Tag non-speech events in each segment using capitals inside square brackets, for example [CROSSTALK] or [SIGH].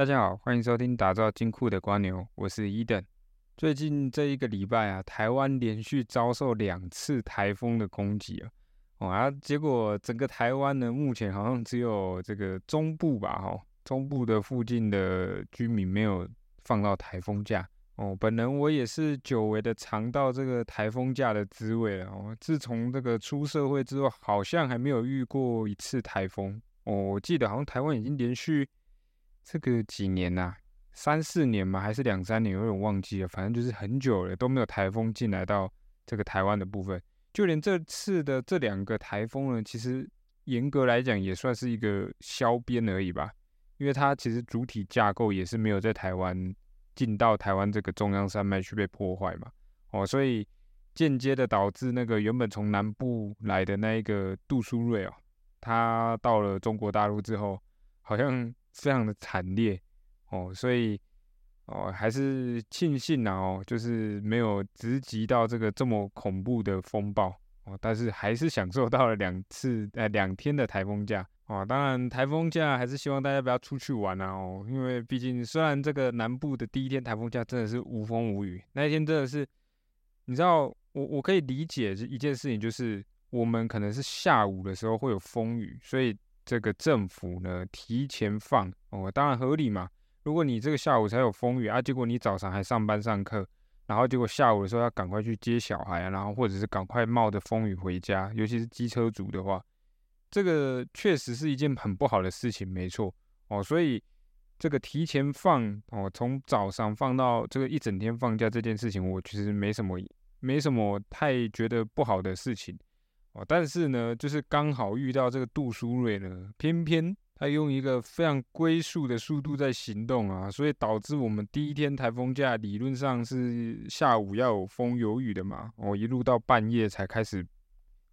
大家好，欢迎收听打造金库的瓜牛，我是伊登。最近这一个礼拜啊，台湾连续遭受两次台风的攻击啊，哦啊，结果整个台湾呢，目前好像只有这个中部吧，哈，中部的附近的居民没有放到台风假哦。本人我也是久违的尝到这个台风假的滋味了哦。自从这个出社会之后，好像还没有遇过一次台风哦。我记得好像台湾已经连续。这个几年呐，三四年嘛，还是两三年，有点忘记了。反正就是很久了，都没有台风进来到这个台湾的部分。就连这次的这两个台风呢，其实严格来讲也算是一个消边而已吧，因为它其实主体架构也是没有在台湾进到台湾这个中央山脉去被破坏嘛。哦，所以间接的导致那个原本从南部来的那一个杜苏芮哦，它到了中国大陆之后，好像。非常的惨烈哦，所以哦还是庆幸啊哦，就是没有直击到这个这么恐怖的风暴哦，但是还是享受到了两次呃两天的台风假哦。当然台风假还是希望大家不要出去玩啊哦，因为毕竟虽然这个南部的第一天台风假真的是无风无雨，那一天真的是你知道我我可以理解一件事情，就是我们可能是下午的时候会有风雨，所以。这个政府呢提前放哦，当然合理嘛。如果你这个下午才有风雨啊，结果你早上还上班上课，然后结果下午的时候要赶快去接小孩啊，然后或者是赶快冒着风雨回家，尤其是机车族的话，这个确实是一件很不好的事情，没错哦。所以这个提前放哦，从早上放到这个一整天放假这件事情，我其实没什么没什么太觉得不好的事情。哦，但是呢，就是刚好遇到这个杜苏芮呢，偏偏他用一个非常龟速的速度在行动啊，所以导致我们第一天台风假理论上是下午要有风有雨的嘛，哦，一路到半夜才开始，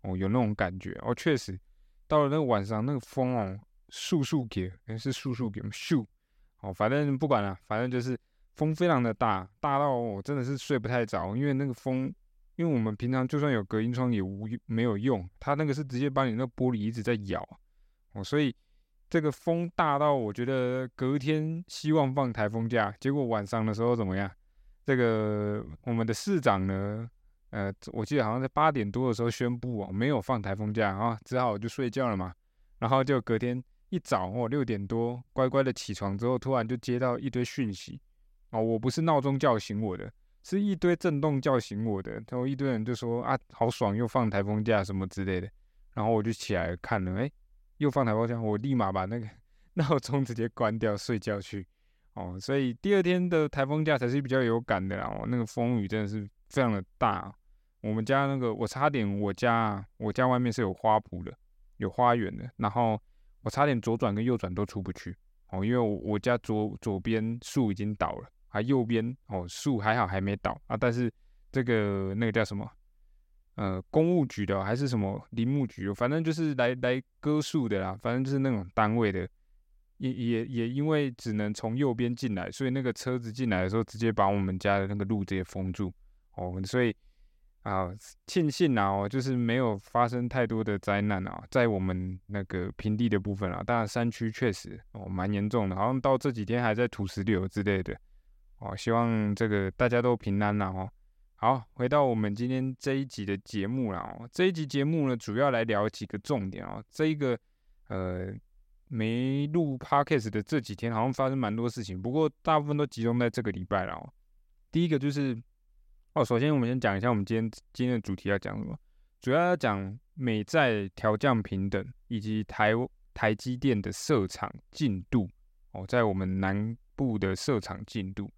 哦，有那种感觉，哦，确实到了那个晚上，那个风哦，速速给，是速速给，咻，哦，反正不管了，反正就是风非常的大，大到我真的是睡不太着，因为那个风。因为我们平常就算有隔音窗也无没有用，它那个是直接把你那玻璃一直在咬哦，所以这个风大到我觉得隔天希望放台风假，结果晚上的时候怎么样？这个我们的市长呢，呃，我记得好像在八点多的时候宣布哦，没有放台风假啊，只好就睡觉了嘛。然后就隔天一早哦六点多乖乖的起床之后，突然就接到一堆讯息哦，我不是闹钟叫醒我的。是一堆震动叫醒我的，然后一堆人就说啊，好爽，又放台风假什么之类的，然后我就起来看了，哎，又放台风假，我立马把那个 [LAUGHS] 闹钟直接关掉睡觉去，哦，所以第二天的台风假才是比较有感的哦，那个风雨真的是非常的大，我们家那个我差点，我家我家外面是有花圃的，有花园的，然后我差点左转跟右转都出不去，哦，因为我我家左左边树已经倒了。还右边哦，树还好还没倒啊，但是这个那个叫什么？呃，公务局的还是什么林木局？反正就是来来割树的啦，反正就是那种单位的，也也也因为只能从右边进来，所以那个车子进来的时候，直接把我们家的那个路直接封住哦。所以啊，庆幸啊，哦，就是没有发生太多的灾难啊，在我们那个平地的部分啊，当然山区确实哦蛮严重的，好像到这几天还在土石流之类的。哦，希望这个大家都平安啦哦。好，回到我们今天这一集的节目啦哦。这一集节目呢，主要来聊几个重点哦。这一个呃，没录 podcast 的这几天，好像发生蛮多事情，不过大部分都集中在这个礼拜了哦。第一个就是哦，首先我们先讲一下我们今天今天的主题要讲什么，主要要讲美债调降平等以及台台积电的设厂进度哦，在我们南部的设厂进度。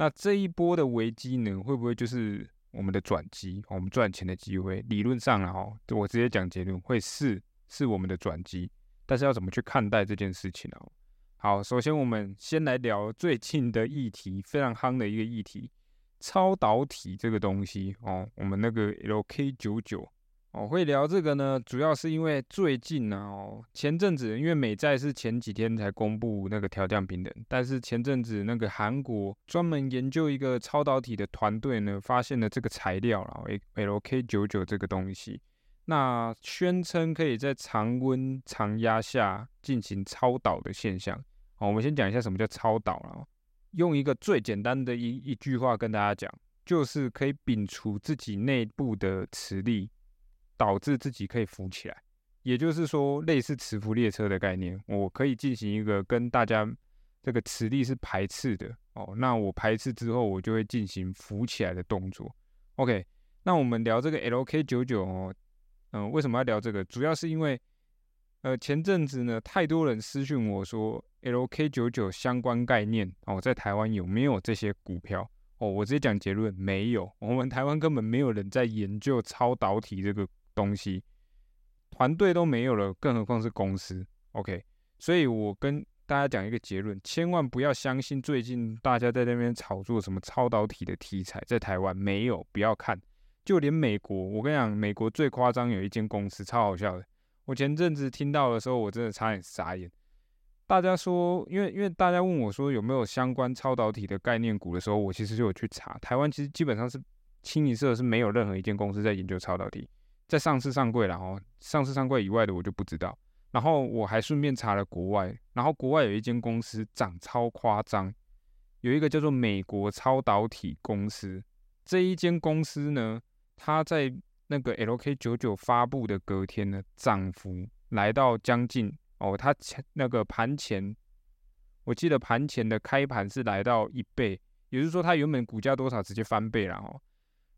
那这一波的危机呢，会不会就是我们的转机，我们赚钱的机会？理论上啊，哦，我直接讲结论，会是是我们的转机。但是要怎么去看待这件事情呢？好，首先我们先来聊最近的议题，非常夯的一个议题，超导体这个东西哦，我们那个 LK 九九。我会聊这个呢，主要是因为最近呢，哦，前阵子因为美债是前几天才公布那个调降平等，但是前阵子那个韩国专门研究一个超导体的团队呢，发现了这个材料了，LK 九九这个东西，那宣称可以在常温常压下进行超导的现象，哦，我们先讲一下什么叫超导啊。用一个最简单的一一句话跟大家讲，就是可以摒除自己内部的磁力，导致自己可以浮起来。也就是说，类似磁浮列车的概念，我可以进行一个跟大家这个磁力是排斥的哦。那我排斥之后，我就会进行浮起来的动作。OK，那我们聊这个 LK 九九哦，嗯，为什么要聊这个？主要是因为，呃，前阵子呢，太多人私讯我说 LK 九九相关概念哦，在台湾有没有这些股票？哦，我直接讲结论，没有。我们台湾根本没有人在研究超导体这个东西。团队都没有了，更何况是公司。OK，所以我跟大家讲一个结论：千万不要相信最近大家在那边炒作什么超导体的题材，在台湾没有，不要看。就连美国，我跟你讲，美国最夸张有一间公司超好笑的。我前阵子听到的时候，我真的差点傻眼。大家说，因为因为大家问我说有没有相关超导体的概念股的时候，我其实就有去查。台湾其实基本上是清一色是没有任何一间公司在研究超导体。在上市上柜了哦，上市上柜以外的我就不知道。然后我还顺便查了国外，然后国外有一间公司涨超夸张，有一个叫做美国超导体公司。这一间公司呢，它在那个 LK 九九发布的隔天呢，涨幅来到将近哦，它前那个盘前，我记得盘前的开盘是来到一倍，也就是说它原本股价多少直接翻倍了哦。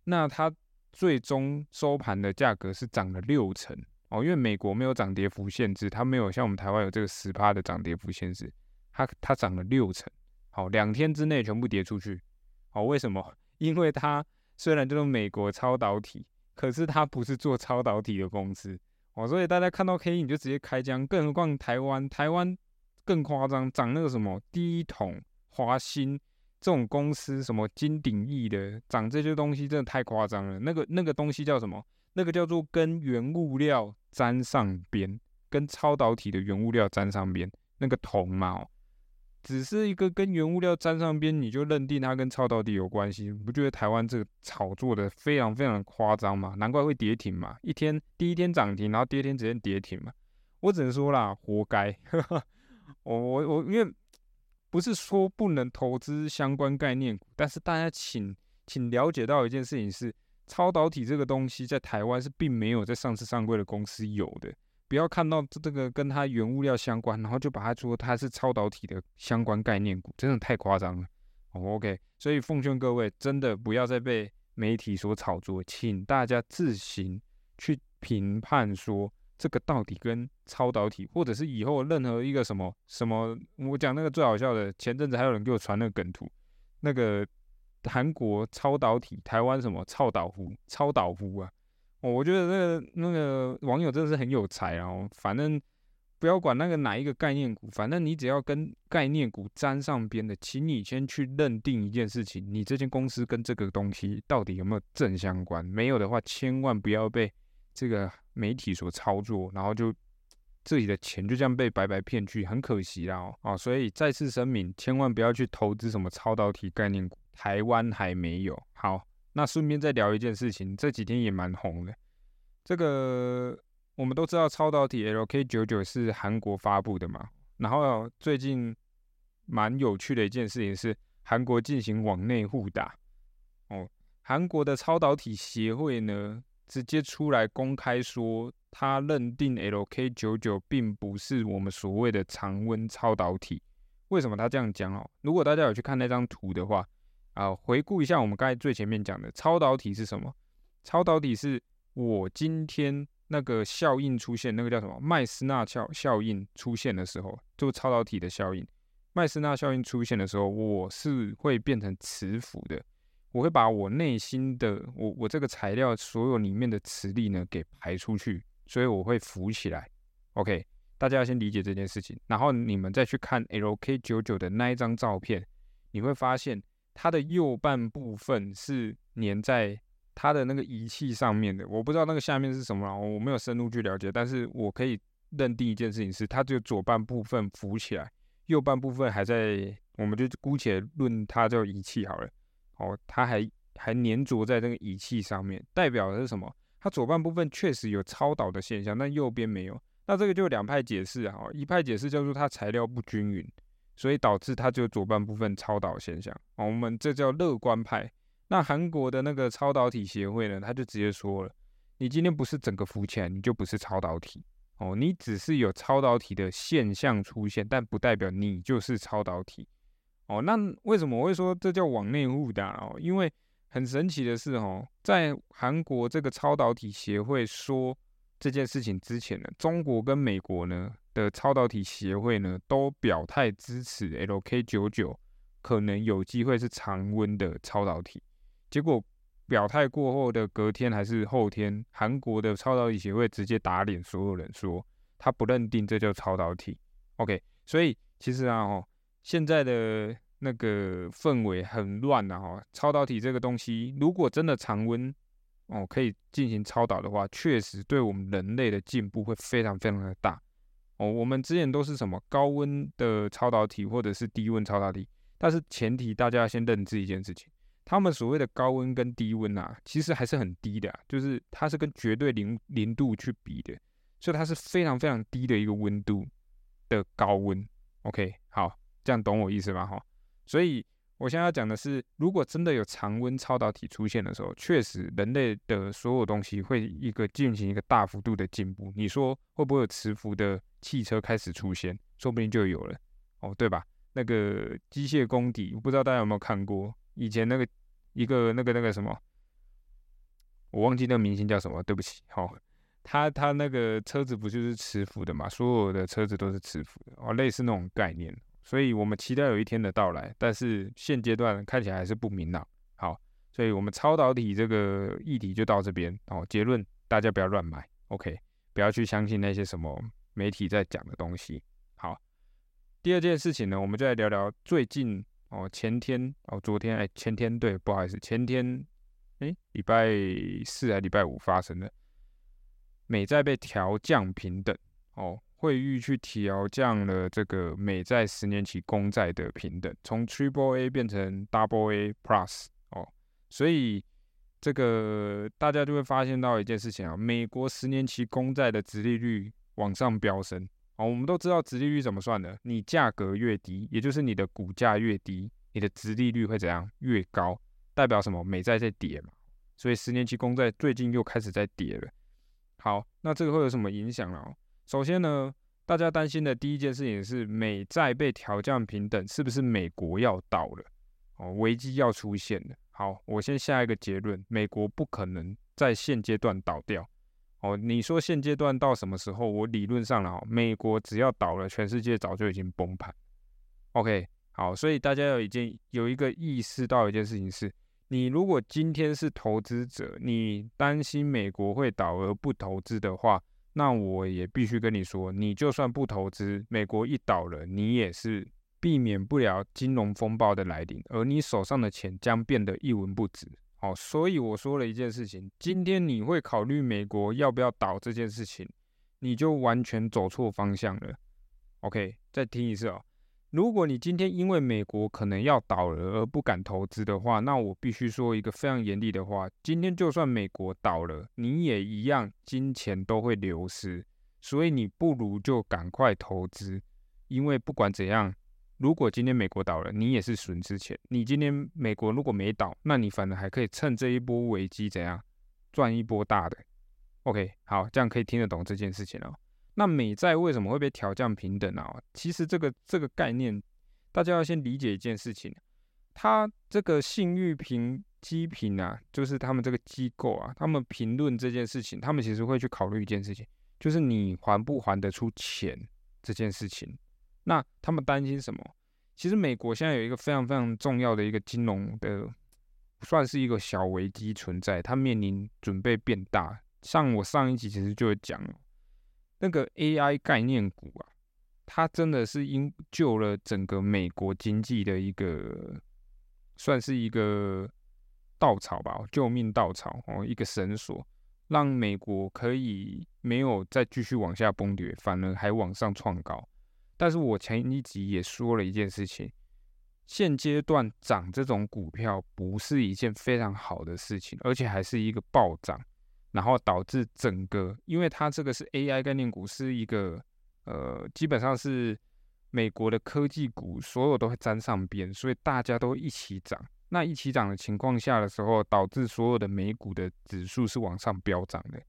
那它。最终收盘的价格是涨了六成哦，因为美国没有涨跌幅限制，它没有像我们台湾有这个十趴的涨跌幅限制，它它涨了六成，好，两天之内全部跌出去，好，为什么？[LAUGHS] 因为它虽然就是美国超导体，可是它不是做超导体的公司，哦，所以大家看到 K 你就直接开枪，更何况台湾，台湾更夸张，涨那个什么第一桶华兴。这种公司什么金鼎益的涨这些东西真的太夸张了。那个那个东西叫什么？那个叫做跟原物料沾上边，跟超导体的原物料沾上边。那个铜嘛，只是一个跟原物料沾上边，你就认定它跟超导体有关系？不觉得台湾这个炒作的非常非常夸张吗？难怪会跌停嘛，一天第一天涨停，然后第二天直接跌停嘛。我只能说啦，活该。[LAUGHS] 我我我因为。不是说不能投资相关概念股，但是大家请请了解到一件事情是，超导体这个东西在台湾是并没有在上市上柜的公司有的。不要看到这个跟它原物料相关，然后就把它说它是超导体的相关概念股，真的太夸张了。OK，所以奉劝各位真的不要再被媒体所炒作，请大家自行去评判说。这个到底跟超导体，或者是以后任何一个什么什么，我讲那个最好笑的，前阵子还有人给我传那个梗图，那个韩国超导体，台湾什么超导湖，超导湖啊，哦，我觉得那个那个网友真的是很有才啊，反正不要管那个哪一个概念股，反正你只要跟概念股沾上边的，请你先去认定一件事情，你这间公司跟这个东西到底有没有正相关，没有的话，千万不要被这个。媒体所操作，然后就自己的钱就这样被白白骗去，很可惜啦哦。所以再次声明，千万不要去投资什么超导体概念股，台湾还没有。好，那顺便再聊一件事情，这几天也蛮红的。这个我们都知道，超导体 LK 九九是韩国发布的嘛。然后最近蛮有趣的一件事情是，韩国进行网内互打哦。韩国的超导体协会呢？直接出来公开说，他认定 LK 九九并不是我们所谓的常温超导体。为什么他这样讲哦？如果大家有去看那张图的话，啊，回顾一下我们刚才最前面讲的超导体是什么？超导体是我今天那个效应出现，那个叫什么麦斯纳效效应出现的时候，就超导体的效应。麦斯纳效应出现的时候，我是会变成磁浮的。我会把我内心的我我这个材料所有里面的磁力呢给排出去，所以我会浮起来。OK，大家要先理解这件事情，然后你们再去看 LK 九九的那一张照片，你会发现它的右半部分是粘在它的那个仪器上面的。我不知道那个下面是什么，我没有深入去了解，但是我可以认定一件事情是，它只有左半部分浮起来，右半部分还在，我们就姑且论它叫仪器好了。哦，它还还粘着在这个仪器上面，代表的是什么？它左半部分确实有超导的现象，但右边没有。那这个就两派解释啊，一派解释叫做它材料不均匀，所以导致它就左半部分超导现象。哦，我们这叫乐观派。那韩国的那个超导体协会呢，他就直接说了，你今天不是整个浮起来，你就不是超导体。哦，你只是有超导体的现象出现，但不代表你就是超导体。哦，那为什么我会说这叫网内互打哦？因为很神奇的是，哦，在韩国这个超导体协会说这件事情之前呢，中国跟美国呢的超导体协会呢都表态支持 LK 九九可能有机会是常温的超导体。结果表态过后的隔天还是后天，韩国的超导体协会直接打脸所有人，说他不认定这叫超导体。OK，所以其实啊，哦，现在的那个氛围很乱呐，哈，超导体这个东西，如果真的常温哦可以进行超导的话，确实对我们人类的进步会非常非常的大。哦，我们之前都是什么高温的超导体或者是低温超导体，但是前提大家要先认知一件事情。他们所谓的高温跟低温啊，其实还是很低的，就是它是跟绝对零零度去比的，所以它是非常非常低的一个温度的高温。OK，好，这样懂我意思吗？哈，所以我现在要讲的是，如果真的有常温超导体出现的时候，确实人类的所有东西会一个进行一个大幅度的进步。你说会不会有磁浮的汽车开始出现？说不定就有了哦，对吧？那个机械功底，不知道大家有没有看过以前那个。一个那个那个什么，我忘记那个明星叫什么，对不起。好，他他那个车子不就是磁浮的嘛？所有的车子都是磁浮的哦，类似那种概念。所以我们期待有一天的到来，但是现阶段看起来还是不明朗。好，所以我们超导体这个议题就到这边哦。结论，大家不要乱买，OK？不要去相信那些什么媒体在讲的东西。好，第二件事情呢，我们就来聊聊最近。哦，前天哦，昨天哎，前天对，不好意思，前天哎，礼拜四还礼拜五发生的，美债被调降平等哦，惠誉去调降了这个美债十年期公债的平等，从 Triple A 变成 Double A Plus 哦，所以这个大家就会发现到一件事情啊，美国十年期公债的殖利率往上飙升。哦，我们都知道殖利率怎么算的，你价格越低，也就是你的股价越低，你的殖利率会怎样越高？代表什么？美债在跌嘛，所以十年期公债最近又开始在跌了。好，那这个会有什么影响呢？首先呢，大家担心的第一件事情是美债被调降平等，是不是美国要倒了？哦，危机要出现了。好，我先下一个结论，美国不可能在现阶段倒掉。哦，你说现阶段到什么时候？我理论上了，美国只要倒了，全世界早就已经崩盘。OK，好，所以大家有一件有一个意识到一件事情是，你如果今天是投资者，你担心美国会倒而不投资的话，那我也必须跟你说，你就算不投资，美国一倒了，你也是避免不了金融风暴的来临，而你手上的钱将变得一文不值。哦，所以我说了一件事情，今天你会考虑美国要不要倒这件事情，你就完全走错方向了。OK，再听一次哦。如果你今天因为美国可能要倒了而不敢投资的话，那我必须说一个非常严厉的话：今天就算美国倒了，你也一样金钱都会流失，所以你不如就赶快投资，因为不管怎样。如果今天美国倒了，你也是损失钱。你今天美国如果没倒，那你反而还可以趁这一波危机怎样赚一波大的。OK，好，这样可以听得懂这件事情哦。那美债为什么会被调降平等啊？其实这个这个概念，大家要先理解一件事情。它这个信誉评基评啊，就是他们这个机构啊，他们评论这件事情，他们其实会去考虑一件事情，就是你还不还得出钱这件事情。那他们担心什么？其实美国现在有一个非常非常重要的一个金融的，算是一个小危机存在，它面临准备变大。像我上一集其实就讲了，那个 AI 概念股啊，它真的是因救了整个美国经济的一个，算是一个稻草吧，救命稻草哦，一个绳索，让美国可以没有再继续往下崩跌，反而还往上创高。但是我前一集也说了一件事情，现阶段涨这种股票不是一件非常好的事情，而且还是一个暴涨，然后导致整个，因为它这个是 AI 概念股，是一个呃，基本上是美国的科技股所有都会沾上边，所以大家都一起涨。那一起涨的情况下的时候，导致所有的美股的指数是往上飙涨的。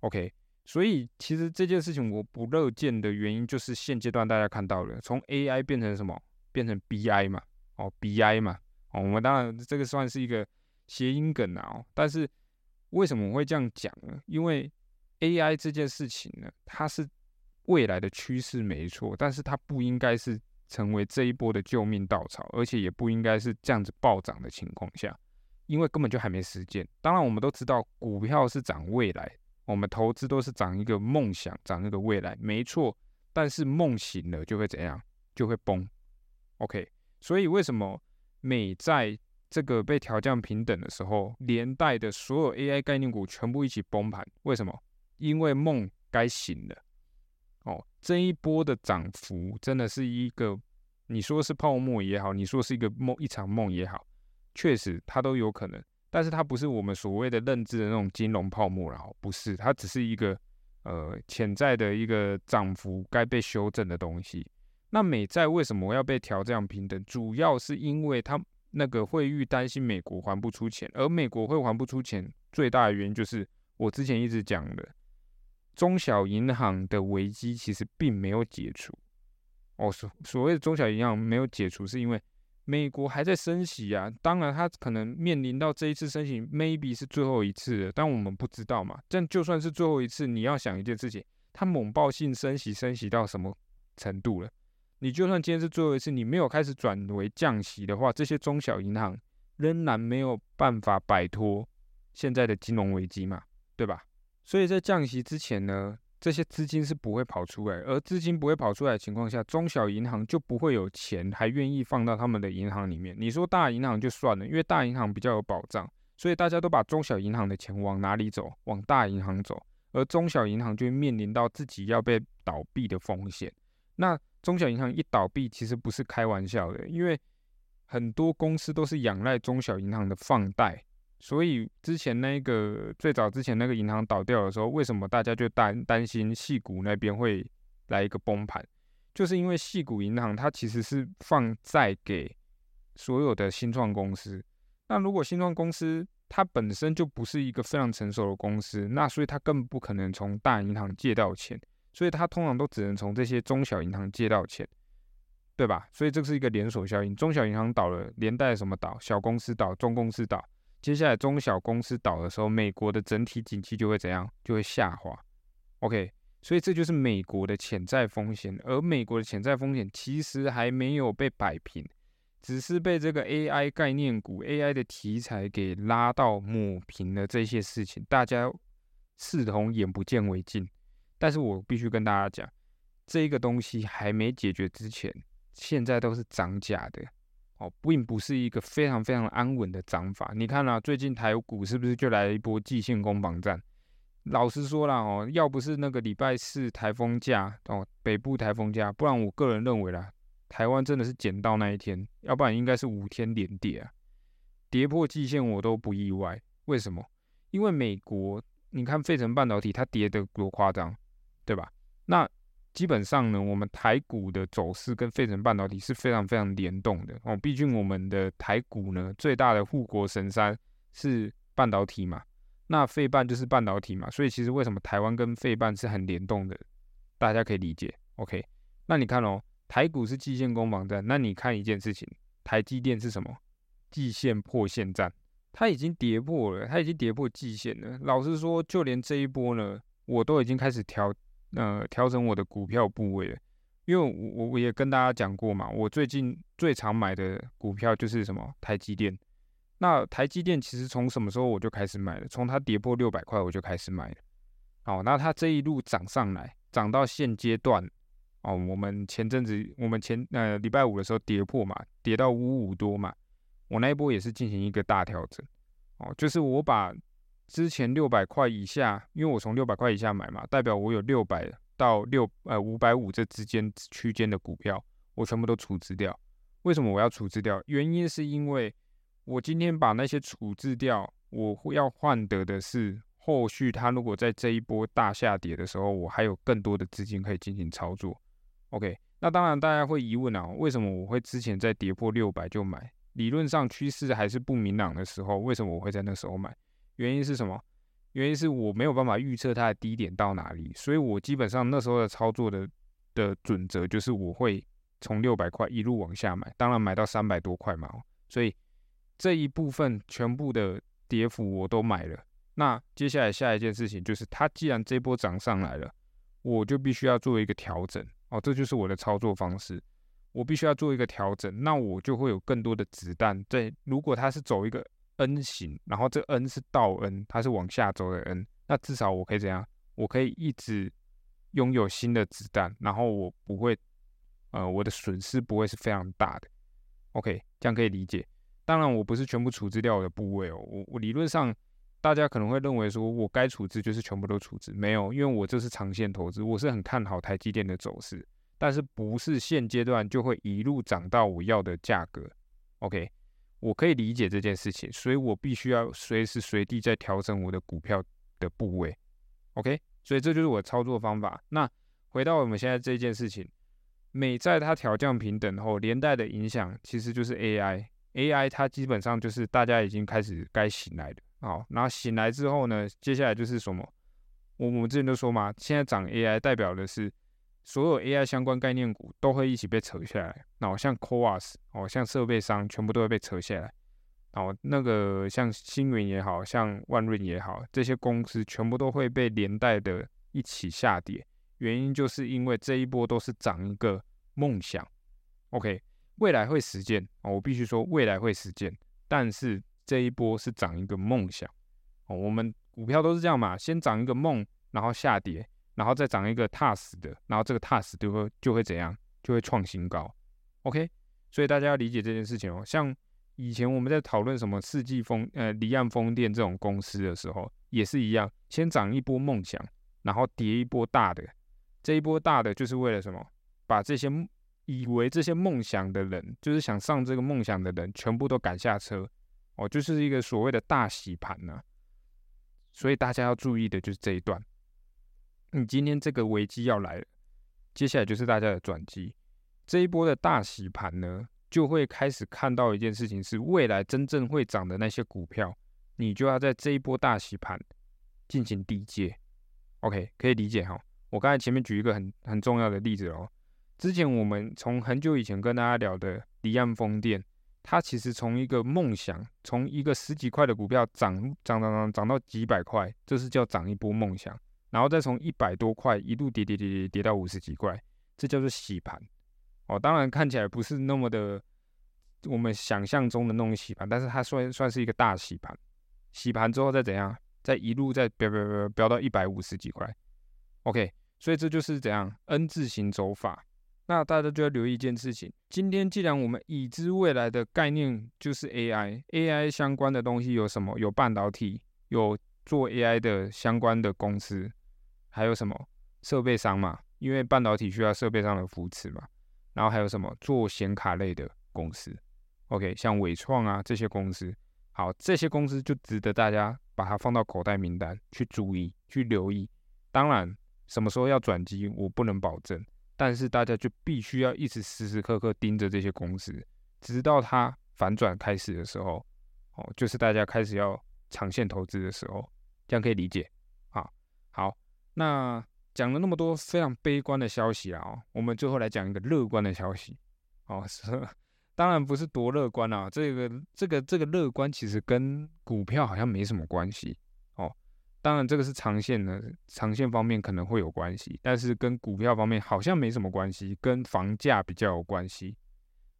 OK，所以其实这件事情我不乐见的原因，就是现阶段大家看到了，从 AI 变成什么，变成 BI 嘛，哦，BI 嘛，哦，我们当然这个算是一个谐音梗啊。哦，但是为什么我会这样讲呢？因为 AI 这件事情呢，它是未来的趋势没错，但是它不应该是。成为这一波的救命稻草，而且也不应该是这样子暴涨的情况下，因为根本就还没实践。当然，我们都知道股票是涨未来，我们投资都是涨一个梦想，涨一个未来，没错。但是梦醒了就会怎样？就会崩。OK，所以为什么美债这个被调降平等的时候，连带的所有 AI 概念股全部一起崩盘？为什么？因为梦该醒了。哦，这一波的涨幅真的是一个，你说是泡沫也好，你说是一个梦一场梦也好，确实它都有可能，但是它不是我们所谓的认知的那种金融泡沫然后，不是，它只是一个呃潜在的一个涨幅该被修正的东西。那美债为什么要被调这样平等？主要是因为它那个会预担心美国还不出钱，而美国会还不出钱，最大的原因就是我之前一直讲的。中小银行的危机其实并没有解除哦，所所谓的中小银行没有解除，是因为美国还在升息啊。当然，它可能面临到这一次升息，maybe 是最后一次了，但我们不知道嘛。但就算是最后一次，你要想一件事情，它猛爆性升息，升息到什么程度了？你就算今天是最后一次，你没有开始转为降息的话，这些中小银行仍然没有办法摆脱现在的金融危机嘛，对吧？所以在降息之前呢，这些资金是不会跑出来，而资金不会跑出来的情况下，中小银行就不会有钱，还愿意放到他们的银行里面。你说大银行就算了，因为大银行比较有保障，所以大家都把中小银行的钱往哪里走？往大银行走，而中小银行就面临到自己要被倒闭的风险。那中小银行一倒闭，其实不是开玩笑的，因为很多公司都是仰赖中小银行的放贷。所以之前那个最早之前那个银行倒掉的时候，为什么大家就担担心细股那边会来一个崩盘？就是因为细股银行它其实是放债给所有的新创公司。那如果新创公司它本身就不是一个非常成熟的公司，那所以它更不可能从大银行借到钱，所以它通常都只能从这些中小银行借到钱，对吧？所以这是一个连锁效应，中小银行倒了，连带什么倒？小公司倒，中公司倒。接下来中小公司倒的时候，美国的整体景气就会怎样？就会下滑。OK，所以这就是美国的潜在风险。而美国的潜在风险其实还没有被摆平，只是被这个 AI 概念股、AI 的题材给拉到抹平了这些事情，大家视同眼不见为净。但是我必须跟大家讲，这个东西还没解决之前，现在都是涨价的。哦，并不是一个非常非常安稳的涨法。你看啊，最近台股是不是就来一波季线攻防战？老实说了哦，要不是那个礼拜四台风假哦，北部台风假，不然我个人认为啦，台湾真的是捡到那一天，要不然应该是五天连跌啊，跌破季线我都不意外。为什么？因为美国，你看费城半导体它跌得多夸张，对吧？那基本上呢，我们台股的走势跟费城半导体是非常非常联动的哦。毕竟我们的台股呢，最大的护国神山是半导体嘛，那费半就是半导体嘛，所以其实为什么台湾跟费半是很联动的，大家可以理解。OK，那你看哦，台股是季线攻防战，那你看一件事情，台积电是什么？季线破线战，它已经跌破了，它已经跌破季线了。老实说，就连这一波呢，我都已经开始调。呃，调整我的股票部位了，因为我我也跟大家讲过嘛，我最近最常买的股票就是什么台积电。那台积电其实从什么时候我就开始买了？从它跌破六百块我就开始买了。哦，那它这一路涨上来，涨到现阶段，哦，我们前阵子我们前呃礼拜五的时候跌破嘛，跌到五五多嘛，我那一波也是进行一个大调整，哦，就是我把。之前六百块以下，因为我从六百块以下买嘛，代表我有六百到六呃五百五这之间区间的股票，我全部都处置掉。为什么我要处置掉？原因是因为我今天把那些处置掉，我要换得的是后续它如果在这一波大下跌的时候，我还有更多的资金可以进行操作。OK，那当然，大家会疑问啊，为什么我会之前在跌破六百就买？理论上趋势还是不明朗的时候，为什么我会在那时候买？原因是什么？原因是我没有办法预测它的低点到哪里，所以我基本上那时候的操作的的准则就是我会从六百块一路往下买，当然买到三百多块嘛。所以这一部分全部的跌幅我都买了。那接下来下一件事情就是，它既然这波涨上来了，我就必须要做一个调整。哦，这就是我的操作方式。我必须要做一个调整，那我就会有更多的子弹。在如果它是走一个 N 型，然后这 N 是倒 N，它是往下走的 N，那至少我可以怎样？我可以一直拥有新的子弹，然后我不会，呃，我的损失不会是非常大的。OK，这样可以理解。当然，我不是全部处置掉我的部位哦。我我理论上。大家可能会认为说，我该处置就是全部都处置，没有，因为我这是长线投资，我是很看好台积电的走势，但是不是现阶段就会一路涨到我要的价格。OK，我可以理解这件事情，所以我必须要随时随地在调整我的股票的部位。OK，所以这就是我操作方法。那回到我们现在这件事情，美债它调降平等后，连带的影响其实就是 AI，AI 它基本上就是大家已经开始该醒来的。好，然后醒来之后呢，接下来就是什么？我我们之前都说嘛，现在涨 AI 代表的是所有 AI 相关概念股都会一起被扯下来。然后像 c o a s 哦，像设备商全部都会被扯下来。哦，那个像星云也好像万润也好，这些公司全部都会被连带的一起下跌。原因就是因为这一波都是涨一个梦想。OK，未来会实践哦，我必须说未来会实践，但是。这一波是涨一个梦想哦，我们股票都是这样嘛，先涨一个梦，然后下跌，然后再涨一个踏实的，然后这个踏实就会就会怎样，就会创新高。OK，所以大家要理解这件事情哦。像以前我们在讨论什么世纪风呃离岸风电这种公司的时候，也是一样，先涨一波梦想，然后跌一波大的。这一波大的就是为了什么？把这些以为这些梦想的人，就是想上这个梦想的人，全部都赶下车。哦，就是一个所谓的大洗盘呢，所以大家要注意的就是这一段。你今天这个危机要来了，接下来就是大家的转机。这一波的大洗盘呢，就会开始看到一件事情，是未来真正会涨的那些股票，你就要在这一波大洗盘进行低接。OK，可以理解哈。我刚才前面举一个很很重要的例子哦，之前我们从很久以前跟大家聊的离岸风电。它其实从一个梦想，从一个十几块的股票涨涨涨涨涨到几百块，这是叫涨一波梦想。然后再从一百多块一路跌跌跌跌跌到五十几块，这叫做洗盘。哦，当然看起来不是那么的我们想象中的那种洗盘，但是它算算是一个大洗盘。洗盘之后再怎样，再一路再飙飙飙飙到一百五十几块。OK，所以这就是怎样 N 字形走法。那大家就要留意一件事情，今天既然我们已知未来的概念就是 AI，AI 相关的东西有什么？有半导体，有做 AI 的相关的公司，还有什么设备商嘛？因为半导体需要设备上的扶持嘛。然后还有什么做显卡类的公司？OK，像伟创啊这些公司，好，这些公司就值得大家把它放到口袋名单去注意、去留意。当然，什么时候要转机，我不能保证。但是大家就必须要一直时时刻刻盯着这些公司，直到它反转开始的时候，哦，就是大家开始要长线投资的时候，这样可以理解啊。好，那讲了那么多非常悲观的消息啊，哦，我们最后来讲一个乐观的消息。哦，是，[LAUGHS] 当然不是多乐观啊，这个这个这个乐观其实跟股票好像没什么关系哦。当然，这个是长线的，长线方面可能会有关系，但是跟股票方面好像没什么关系，跟房价比较有关系。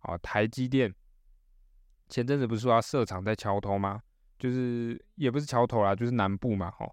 哦，台积电前阵子不是说要设厂在桥头吗？就是也不是桥头啦，就是南部嘛。吼，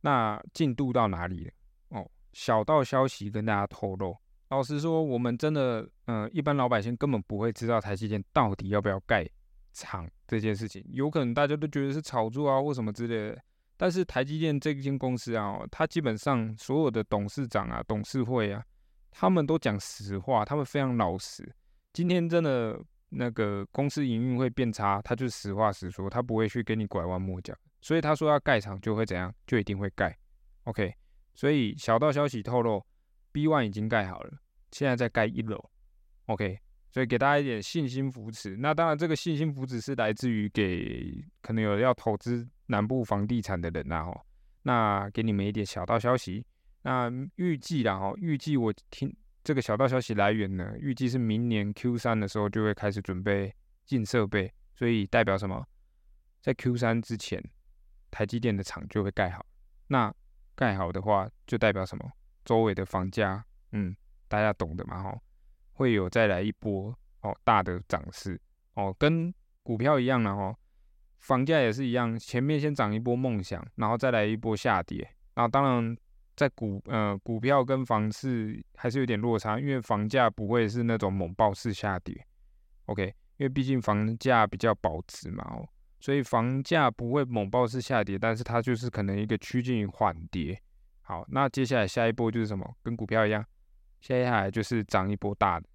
那进度到哪里了？哦，小道消息跟大家透露。老实说，我们真的，嗯，一般老百姓根本不会知道台积电到底要不要盖厂这件事情，有可能大家都觉得是炒作啊或什么之类的。但是台积电这间公司啊，它基本上所有的董事长啊、董事会啊，他们都讲实话，他们非常老实。今天真的那个公司营运会变差，他就实话实说，他不会去跟你拐弯抹角。所以他说要盖厂就会怎样，就一定会盖。OK，所以小道消息透露，B one 已经盖好了现在在盖一楼，OK，所以给大家一点信心扶持。那当然，这个信心扶持是来自于给可能有要投资南部房地产的人呐，吼。那给你们一点小道消息，那预计啦，吼，预计我听这个小道消息来源呢，预计是明年 Q 三的时候就会开始准备进设备，所以代表什么？在 Q 三之前，台积电的厂就会盖好。那盖好的话，就代表什么？周围的房价，嗯，大家懂的嘛，吼，会有再来一波哦大的涨势哦，跟股票一样了，吼，房价也是一样，前面先涨一波梦想，然后再来一波下跌。那当然，在股呃股票跟房市还是有点落差，因为房价不会是那种猛爆式下跌，OK，因为毕竟房价比较保值嘛，哦。所以房价不会猛爆式下跌，但是它就是可能一个趋近于缓跌。好，那接下来下一波就是什么？跟股票一样，接下来就是涨一波大的，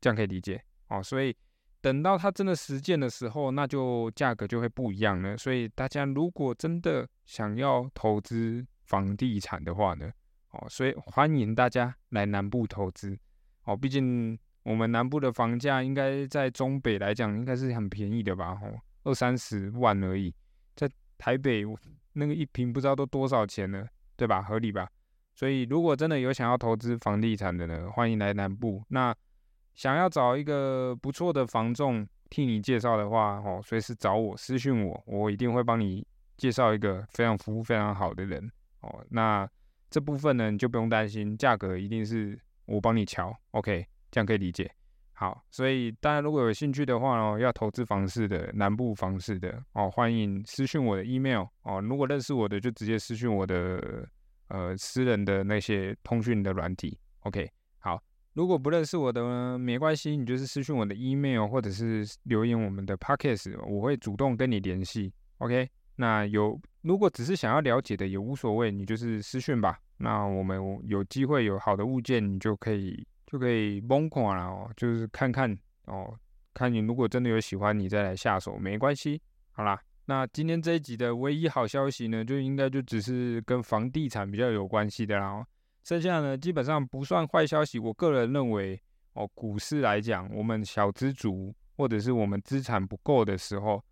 这样可以理解哦。所以等到它真的实践的时候，那就价格就会不一样了。所以大家如果真的想要投资房地产的话呢，哦，所以欢迎大家来南部投资哦。毕竟我们南部的房价应该在中北来讲，应该是很便宜的吧？哦。二三十万而已，在台北那个一平不知道都多少钱呢，对吧？合理吧？所以如果真的有想要投资房地产的呢，欢迎来南部。那想要找一个不错的房仲替你介绍的话，哦，随时找我私讯我，我一定会帮你介绍一个非常服务非常好的人哦。那这部分呢，你就不用担心，价格一定是我帮你瞧，OK，这样可以理解。好，所以大家如果有兴趣的话哦，要投资房市的南部房市的哦，欢迎私讯我的 email 哦。如果认识我的，就直接私讯我的呃私人的那些通讯的软体。OK，好，如果不认识我的呢，没关系，你就是私讯我的 email 或者是留言我们的 podcast，我会主动跟你联系。OK，那有如果只是想要了解的也无所谓，你就是私讯吧。那我们有机会有好的物件，你就可以。就可以崩垮了哦，就是看看哦，看你如果真的有喜欢，你再来下手没关系。好啦，那今天这一集的唯一好消息呢，就应该就只是跟房地产比较有关系的啦。哦剩下呢，基本上不算坏消息。我个人认为哦，股市来讲，我们小资族或者是我们资产不够的时候，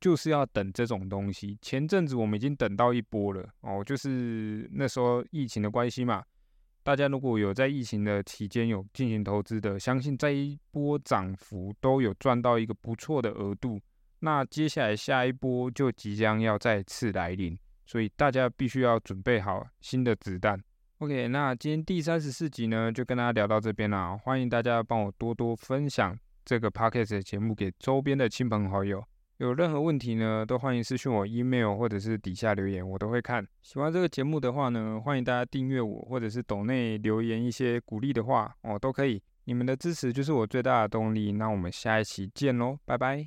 就是要等这种东西。前阵子我们已经等到一波了哦，就是那时候疫情的关系嘛。大家如果有在疫情的期间有进行投资的，相信这一波涨幅都有赚到一个不错的额度。那接下来下一波就即将要再次来临，所以大家必须要准备好新的子弹。OK，那今天第三十四集呢，就跟大家聊到这边啦。欢迎大家帮我多多分享这个 Podcast 的节目给周边的亲朋好友。有任何问题呢，都欢迎私讯我 email 或者是底下留言，我都会看。喜欢这个节目的话呢，欢迎大家订阅我，或者是抖内留言一些鼓励的话哦，都可以。你们的支持就是我最大的动力。那我们下一期见喽，拜拜。